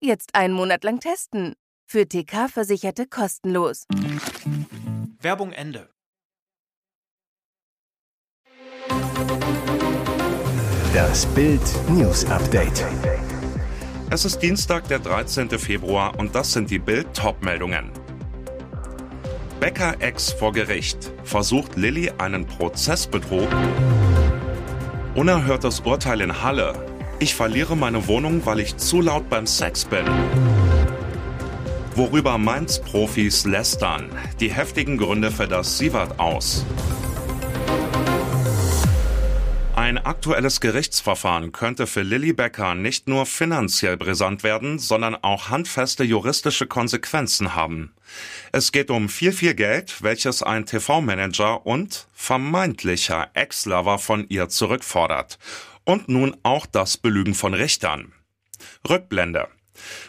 Jetzt einen Monat lang testen. Für TK-Versicherte kostenlos. Werbung Ende. Das Bild News Update. Es ist Dienstag, der 13. Februar und das sind die Bild Topmeldungen. Becker Ex vor Gericht. Versucht Lilly einen Prozessbetrug? Unerhörtes Urteil in Halle. Ich verliere meine Wohnung, weil ich zu laut beim Sex bin. Worüber Mainz-Profis lästern. Die heftigen Gründe für das Sievert aus. Ein aktuelles Gerichtsverfahren könnte für Lilly Becker nicht nur finanziell brisant werden, sondern auch handfeste juristische Konsequenzen haben. Es geht um viel, viel Geld, welches ein TV-Manager und vermeintlicher Ex-Lover von ihr zurückfordert. Und nun auch das Belügen von Richtern. Rückblende.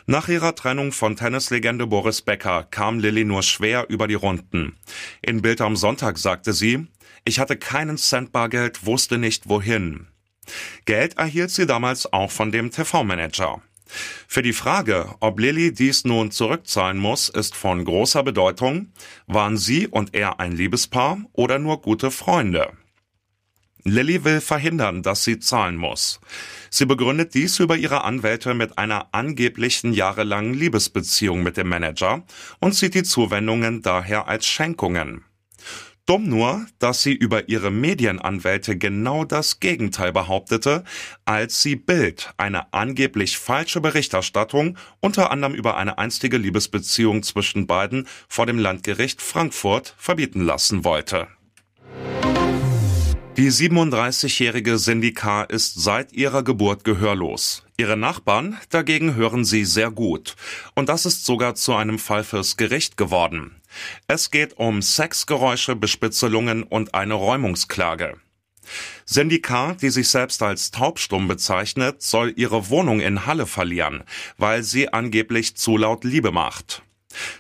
Nach ihrer Trennung von Tennislegende Boris Becker kam Lilly nur schwer über die Runden. In Bild am Sonntag sagte sie, ich hatte keinen Cent Bargeld, wusste nicht wohin. Geld erhielt sie damals auch von dem TV-Manager. Für die Frage, ob Lilly dies nun zurückzahlen muss, ist von großer Bedeutung. Waren sie und er ein Liebespaar oder nur gute Freunde? Lilly will verhindern, dass sie zahlen muss. Sie begründet dies über ihre Anwälte mit einer angeblichen jahrelangen Liebesbeziehung mit dem Manager und sieht die Zuwendungen daher als Schenkungen. Dumm nur, dass sie über ihre Medienanwälte genau das Gegenteil behauptete, als sie Bild eine angeblich falsche Berichterstattung unter anderem über eine einstige Liebesbeziehung zwischen beiden vor dem Landgericht Frankfurt verbieten lassen wollte. Die 37-jährige Syndika ist seit ihrer Geburt gehörlos. Ihre Nachbarn dagegen hören sie sehr gut. Und das ist sogar zu einem Fall fürs Gericht geworden. Es geht um Sexgeräusche, Bespitzelungen und eine Räumungsklage. Syndika, die sich selbst als taubstumm bezeichnet, soll ihre Wohnung in Halle verlieren, weil sie angeblich zu laut Liebe macht.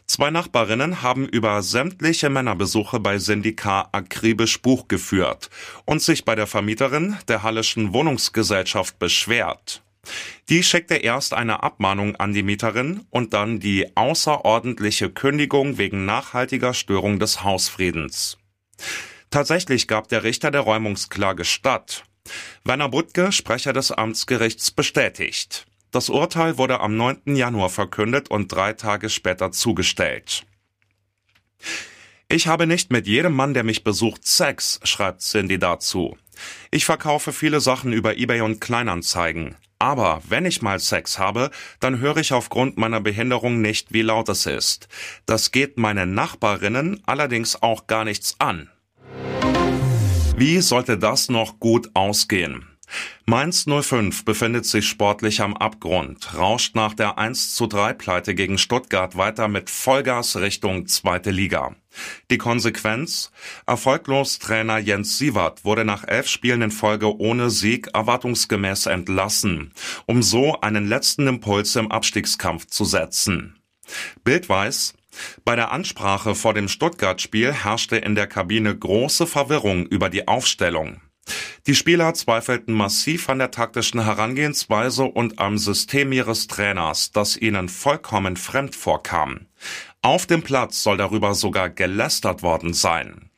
Zwei Nachbarinnen haben über sämtliche Männerbesuche bei Syndika akribisch Buch geführt und sich bei der Vermieterin der Halleschen Wohnungsgesellschaft beschwert. Die schickte erst eine Abmahnung an die Mieterin und dann die außerordentliche Kündigung wegen nachhaltiger Störung des Hausfriedens. Tatsächlich gab der Richter der Räumungsklage statt. Werner Butke, Sprecher des Amtsgerichts, bestätigt. Das Urteil wurde am 9. Januar verkündet und drei Tage später zugestellt. Ich habe nicht mit jedem Mann, der mich besucht, Sex, schreibt Cindy dazu. Ich verkaufe viele Sachen über eBay und Kleinanzeigen. Aber wenn ich mal Sex habe, dann höre ich aufgrund meiner Behinderung nicht, wie laut es ist. Das geht meine Nachbarinnen allerdings auch gar nichts an. Wie sollte das noch gut ausgehen? Mainz 05 befindet sich sportlich am Abgrund, rauscht nach der 1 zu 3 Pleite gegen Stuttgart weiter mit Vollgas Richtung zweite Liga. Die Konsequenz? Erfolglos Trainer Jens Sievert wurde nach elf Spielen in Folge ohne Sieg erwartungsgemäß entlassen, um so einen letzten Impuls im Abstiegskampf zu setzen. Bild weiß, bei der Ansprache vor dem Stuttgart-Spiel herrschte in der Kabine große Verwirrung über die Aufstellung. Die Spieler zweifelten massiv an der taktischen Herangehensweise und am System ihres Trainers, das ihnen vollkommen fremd vorkam. Auf dem Platz soll darüber sogar gelästert worden sein.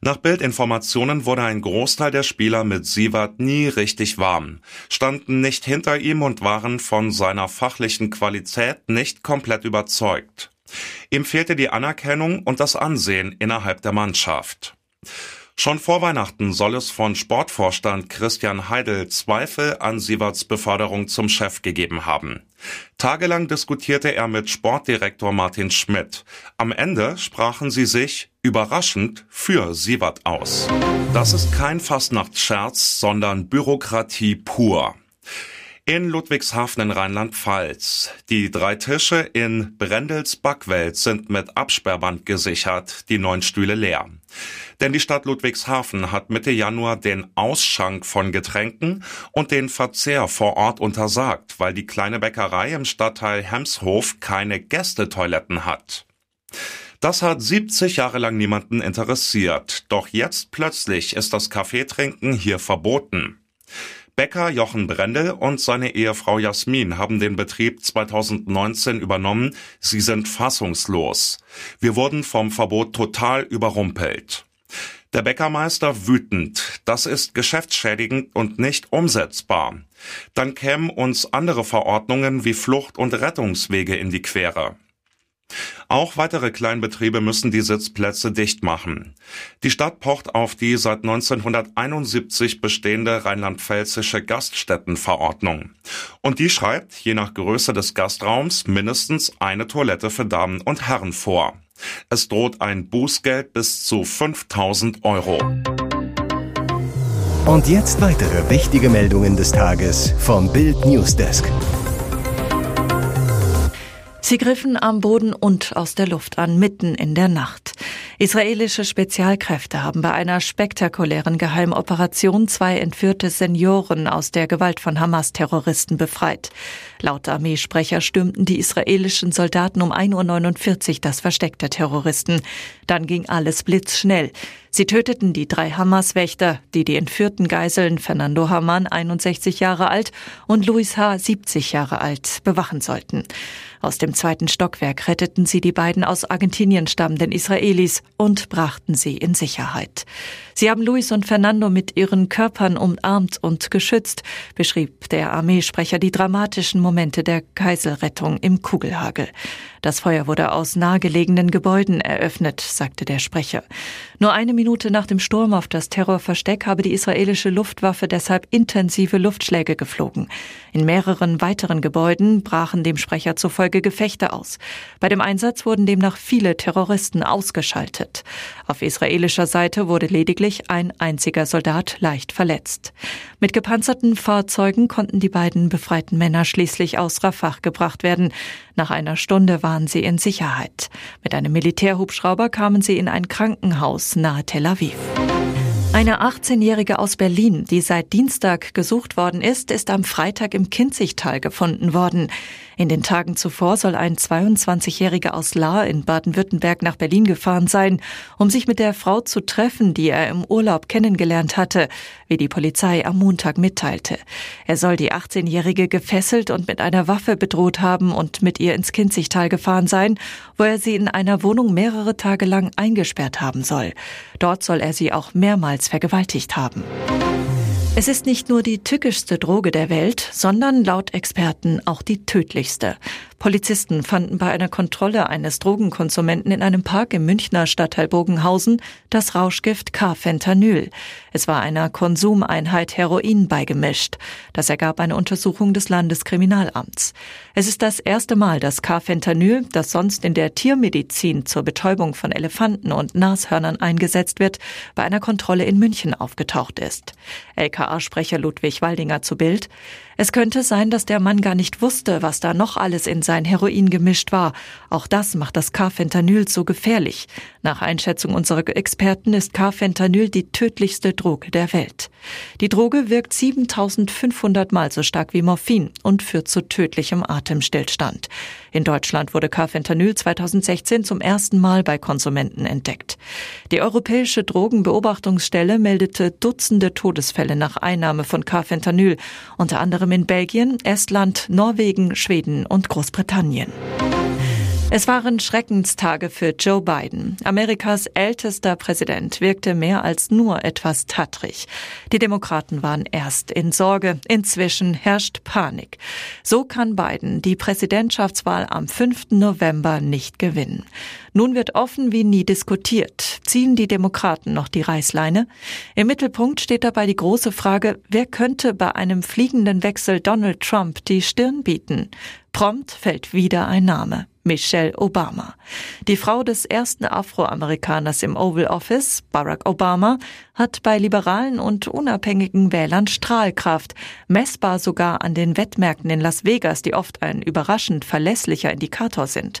Nach Bildinformationen wurde ein Großteil der Spieler mit Sievert nie richtig warm, standen nicht hinter ihm und waren von seiner fachlichen Qualität nicht komplett überzeugt. Ihm fehlte die Anerkennung und das Ansehen innerhalb der Mannschaft. Schon vor Weihnachten soll es von Sportvorstand Christian Heidel Zweifel an Sieverts Beförderung zum Chef gegeben haben. Tagelang diskutierte er mit Sportdirektor Martin Schmidt. Am Ende sprachen sie sich überraschend für Sievert aus. Das ist kein Fastnachtsscherz, sondern Bürokratie pur. In Ludwigshafen in Rheinland-Pfalz. Die drei Tische in Brendels Backwelt sind mit Absperrband gesichert, die neun Stühle leer. Denn die Stadt Ludwigshafen hat Mitte Januar den Ausschank von Getränken und den Verzehr vor Ort untersagt, weil die kleine Bäckerei im Stadtteil Hemshof keine Gästetoiletten hat. Das hat 70 Jahre lang niemanden interessiert. Doch jetzt plötzlich ist das Kaffeetrinken hier verboten. Bäcker Jochen Brendel und seine Ehefrau Jasmin haben den Betrieb 2019 übernommen. Sie sind fassungslos. Wir wurden vom Verbot total überrumpelt. Der Bäckermeister wütend. Das ist geschäftsschädigend und nicht umsetzbar. Dann kämen uns andere Verordnungen wie Flucht- und Rettungswege in die Quere. Auch weitere Kleinbetriebe müssen die Sitzplätze dicht machen. Die Stadt pocht auf die seit 1971 bestehende rheinland-pfälzische Gaststättenverordnung. Und die schreibt, je nach Größe des Gastraums, mindestens eine Toilette für Damen und Herren vor. Es droht ein Bußgeld bis zu 5000 Euro. Und jetzt weitere wichtige Meldungen des Tages vom Bild Newsdesk. Sie griffen am Boden und aus der Luft an, mitten in der Nacht. Israelische Spezialkräfte haben bei einer spektakulären Geheimoperation zwei entführte Senioren aus der Gewalt von Hamas-Terroristen befreit. Laut Armeesprecher stürmten die israelischen Soldaten um 1.49 Uhr das Versteck der Terroristen. Dann ging alles blitzschnell. Sie töteten die drei Hamas-Wächter, die die entführten Geiseln Fernando Haman, 61 Jahre alt, und Luis H., 70 Jahre alt, bewachen sollten. Aus dem zweiten Stockwerk retteten sie die beiden aus Argentinien stammenden Israelis und brachten sie in Sicherheit. Sie haben Luis und Fernando mit ihren Körpern umarmt und geschützt, beschrieb der Armeesprecher die dramatischen Momente der Geiselrettung im Kugelhagel. Das Feuer wurde aus nahegelegenen Gebäuden eröffnet, sagte der Sprecher. Nur eine Minute nach dem Sturm auf das Terrorversteck habe die israelische Luftwaffe deshalb intensive Luftschläge geflogen. In mehreren weiteren Gebäuden brachen dem Sprecher zufolge Gefechte aus. Bei dem Einsatz wurden demnach viele Terroristen ausgeschaltet. Auf israelischer Seite wurde lediglich ein einziger Soldat leicht verletzt. Mit gepanzerten Fahrzeugen konnten die beiden befreiten Männer schließlich aus Rafah gebracht werden. Nach einer Stunde waren sie in Sicherheit. Mit einem Militärhubschrauber kamen sie in ein Krankenhaus nahe Tel Aviv. Eine 18-Jährige aus Berlin, die seit Dienstag gesucht worden ist, ist am Freitag im Kinzigtal gefunden worden. In den Tagen zuvor soll ein 22-Jähriger aus Lahr in Baden-Württemberg nach Berlin gefahren sein, um sich mit der Frau zu treffen, die er im Urlaub kennengelernt hatte, wie die Polizei am Montag mitteilte. Er soll die 18-Jährige gefesselt und mit einer Waffe bedroht haben und mit ihr ins Kinzigtal gefahren sein, wo er sie in einer Wohnung mehrere Tage lang eingesperrt haben soll. Dort soll er sie auch mehrmals vergewaltigt haben. Es ist nicht nur die tückischste Droge der Welt, sondern laut Experten auch die tödlichste. Polizisten fanden bei einer Kontrolle eines Drogenkonsumenten in einem Park im Münchner Stadtteil Bogenhausen das Rauschgift Carfentanyl. Es war einer Konsumeinheit Heroin beigemischt. Das ergab eine Untersuchung des Landeskriminalamts. Es ist das erste Mal, dass Carfentanyl, das sonst in der Tiermedizin zur Betäubung von Elefanten und Nashörnern eingesetzt wird, bei einer Kontrolle in München aufgetaucht ist. LKA-Sprecher Ludwig Waldinger zu Bild. Es könnte sein, dass der Mann gar nicht wusste, was da noch alles in sein Heroin gemischt war. Auch das macht das Carfentanyl so gefährlich. Nach Einschätzung unserer Experten ist Carfentanyl die tödlichste Droge der Welt. Die Droge wirkt 7500 Mal so stark wie Morphin und führt zu tödlichem Atemstillstand. In Deutschland wurde Carfentanyl 2016 zum ersten Mal bei Konsumenten entdeckt. Die Europäische Drogenbeobachtungsstelle meldete Dutzende Todesfälle nach Einnahme von Carfentanyl, unter anderem in Belgien, Estland, Norwegen, Schweden und Großbritannien. Es waren Schreckenstage für Joe Biden. Amerikas ältester Präsident wirkte mehr als nur etwas tattrig. Die Demokraten waren erst in Sorge, inzwischen herrscht Panik. So kann Biden die Präsidentschaftswahl am 5. November nicht gewinnen. Nun wird offen wie nie diskutiert. Ziehen die Demokraten noch die Reißleine? Im Mittelpunkt steht dabei die große Frage, wer könnte bei einem fliegenden Wechsel Donald Trump die Stirn bieten? Prompt fällt wieder ein Name. Michelle Obama. Die Frau des ersten Afroamerikaners im Oval Office, Barack Obama, hat bei liberalen und unabhängigen Wählern Strahlkraft, messbar sogar an den Wettmärkten in Las Vegas, die oft ein überraschend verlässlicher Indikator sind.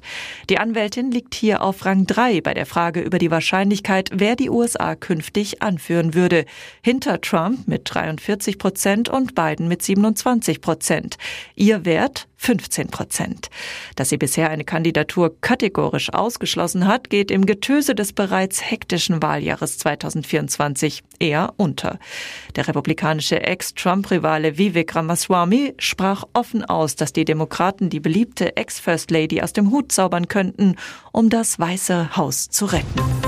Die Anwältin liegt hier auf Rang 3 bei der Frage über die Wahrscheinlichkeit, wer die USA künftig anführen würde. Hinter Trump mit 43 Prozent und Biden mit 27 Prozent. Ihr Wert 15 Prozent. Dass sie bisher eine Kandidatur kategorisch ausgeschlossen hat, geht im Getöse des bereits hektischen Wahljahres 2024 eher unter. Der republikanische Ex-Trump-Rivale Vivek Ramaswamy sprach offen aus, dass die Demokraten die beliebte Ex-First Lady aus dem Hut zaubern könnten, um das Weiße Haus zu retten.